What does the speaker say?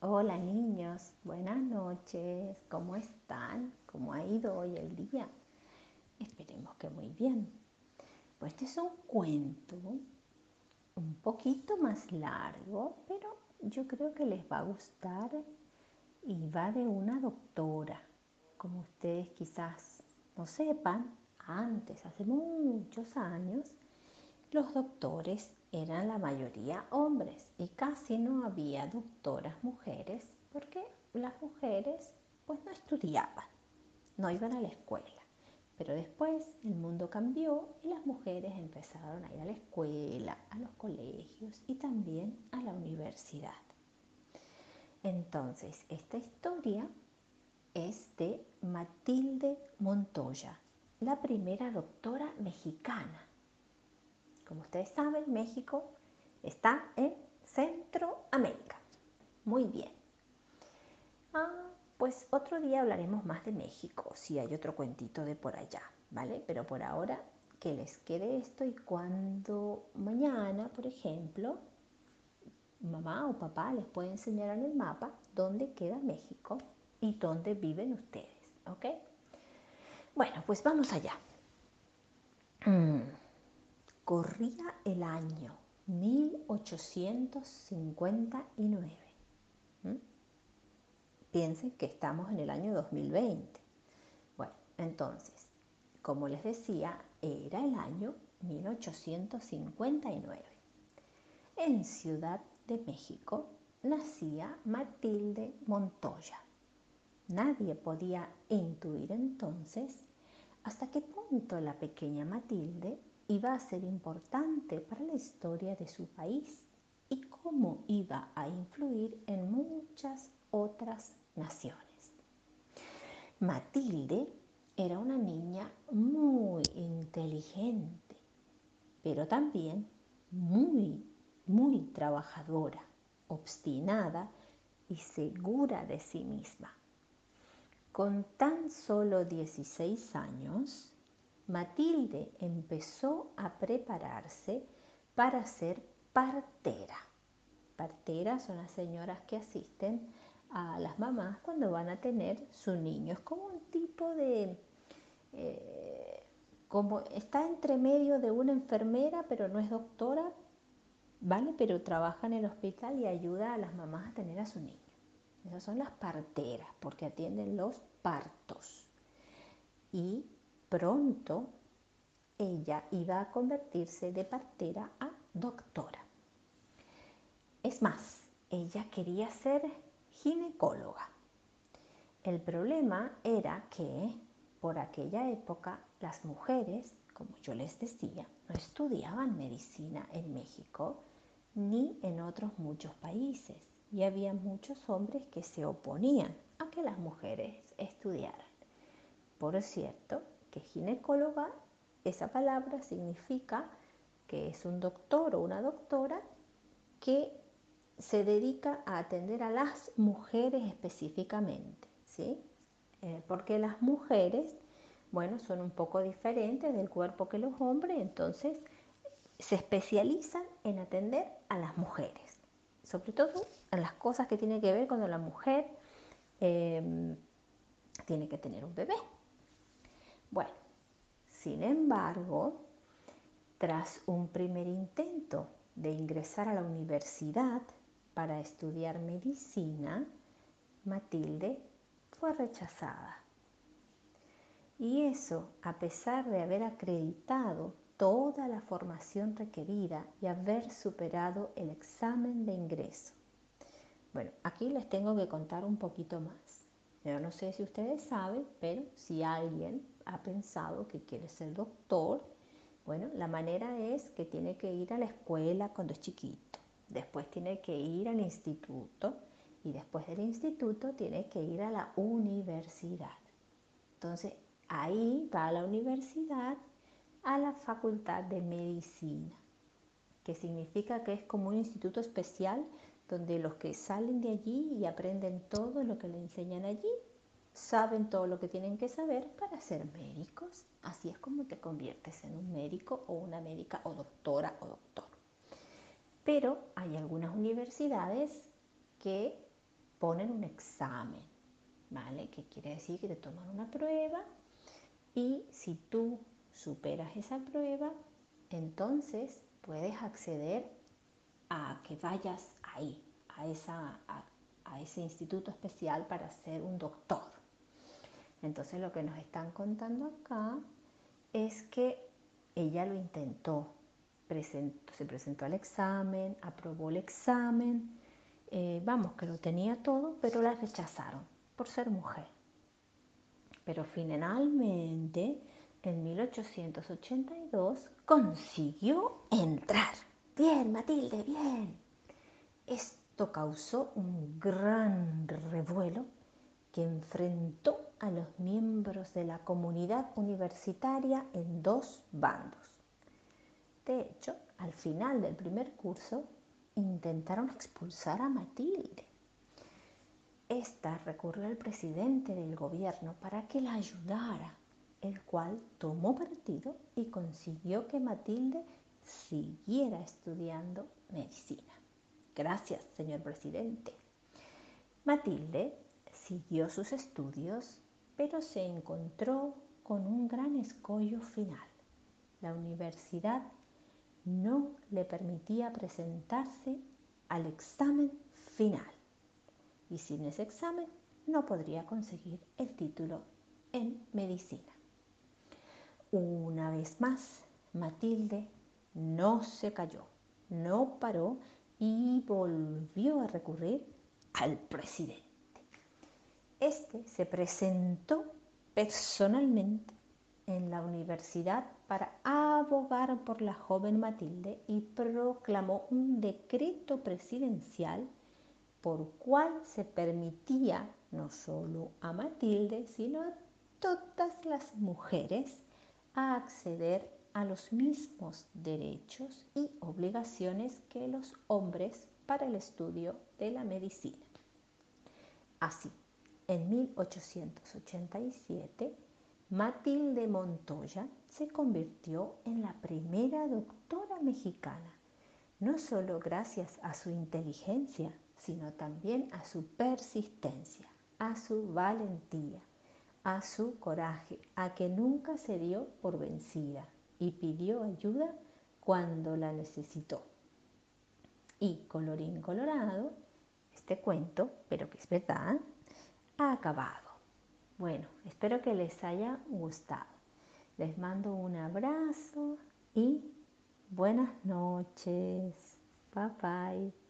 Hola niños, buenas noches, ¿cómo están? ¿Cómo ha ido hoy el día? Esperemos que muy bien. Pues este es un cuento un poquito más largo, pero yo creo que les va a gustar y va de una doctora. Como ustedes quizás no sepan, antes, hace muchos años, los doctores eran la mayoría hombres y casi no había doctoras mujeres porque las mujeres pues no estudiaban, no iban a la escuela. Pero después el mundo cambió y las mujeres empezaron a ir a la escuela, a los colegios y también a la universidad. Entonces, esta historia es de Matilde Montoya, la primera doctora mexicana. Como ustedes saben, México está en Centroamérica. Muy bien. Ah, pues otro día hablaremos más de México, si hay otro cuentito de por allá, ¿vale? Pero por ahora que les quede esto y cuando mañana, por ejemplo, mamá o papá les puede enseñar en el mapa dónde queda México y dónde viven ustedes, ¿ok? Bueno, pues vamos allá. Mm. Corría el año 1859. Piensen que estamos en el año 2020. Bueno, entonces, como les decía, era el año 1859. En Ciudad de México nacía Matilde Montoya. Nadie podía intuir entonces hasta qué punto la pequeña Matilde iba a ser importante para la historia de su país y cómo iba a influir en muchas otras naciones. Matilde era una niña muy inteligente, pero también muy, muy trabajadora, obstinada y segura de sí misma. Con tan solo 16 años, Matilde empezó a prepararse para ser partera. Parteras son las señoras que asisten a las mamás cuando van a tener su niño. Es como un tipo de... Eh, como está entre medio de una enfermera, pero no es doctora, ¿vale? Pero trabaja en el hospital y ayuda a las mamás a tener a su niño. Esas son las parteras, porque atienden los partos. Y pronto ella iba a convertirse de partera a doctora. Es más, ella quería ser ginecóloga. El problema era que por aquella época las mujeres, como yo les decía, no estudiaban medicina en México ni en otros muchos países y había muchos hombres que se oponían a que las mujeres estudiaran. Por cierto, que ginecóloga, esa palabra significa que es un doctor o una doctora que se dedica a atender a las mujeres específicamente, ¿sí? Eh, porque las mujeres, bueno, son un poco diferentes del cuerpo que los hombres, entonces se especializan en atender a las mujeres, sobre todo en las cosas que tienen que ver cuando la mujer em, tiene que tener un bebé, bueno, sin embargo, tras un primer intento de ingresar a la universidad para estudiar medicina, Matilde fue rechazada. Y eso a pesar de haber acreditado toda la formación requerida y haber superado el examen de ingreso. Bueno, aquí les tengo que contar un poquito más. Yo no sé si ustedes saben, pero si alguien ha pensado que quiere ser doctor, bueno, la manera es que tiene que ir a la escuela cuando es chiquito, después tiene que ir al instituto y después del instituto tiene que ir a la universidad. Entonces, ahí va a la universidad, a la facultad de medicina, que significa que es como un instituto especial donde los que salen de allí y aprenden todo lo que le enseñan allí, saben todo lo que tienen que saber para ser médicos. Así es como te conviertes en un médico o una médica o doctora o doctor. Pero hay algunas universidades que ponen un examen, ¿vale? Que quiere decir que te toman una prueba y si tú superas esa prueba, entonces puedes acceder a que vayas ahí, a, esa, a, ese instituto especial para ser un doctor. Entonces lo que nos están contando acá es que ella lo intentó, se presentó al examen, aprobó el examen, eh, vamos, que lo tenía todo, pero la rechazaron por ser mujer. Pero finalmente, en 1882, consiguió entrar. Bien, Matilde, bien. Esto causó un gran revuelo que enfrentó a los miembros de la comunidad universitaria en dos bandos. De hecho, al final del primer curso, intentaron expulsar a Matilde. Esta recurrió al presidente del gobierno para que la ayudara, el cual tomó partido y consiguió que Matilde siguiera estudiando medicina. Gracias, señor presidente. Matilde siguió sus estudios, pero se encontró con un gran escollo final. La universidad no le permitía presentarse al examen final y sin ese examen no podría conseguir el título en medicina. Una vez más, Matilde no se cayó, no paró y volvió a recurrir al presidente. Este se presentó personalmente en la universidad para abogar por la joven Matilde y proclamó un decreto presidencial por cual se permitía no solo a Matilde, sino a todas las mujeres a acceder a los mismos derechos y obligaciones que los hombres para el estudio de la medicina. Así, en 1887, Matilde Montoya se convirtió en la primera doctora mexicana, no solo gracias a su inteligencia, sino también a su persistencia, a su valentía, a su coraje, a que nunca se dio por vencida y pidió ayuda cuando la necesitó. Y colorín colorado, este cuento, pero que es verdad, acabado. Bueno, espero que les haya gustado. Les mando un abrazo y buenas noches. Bye bye.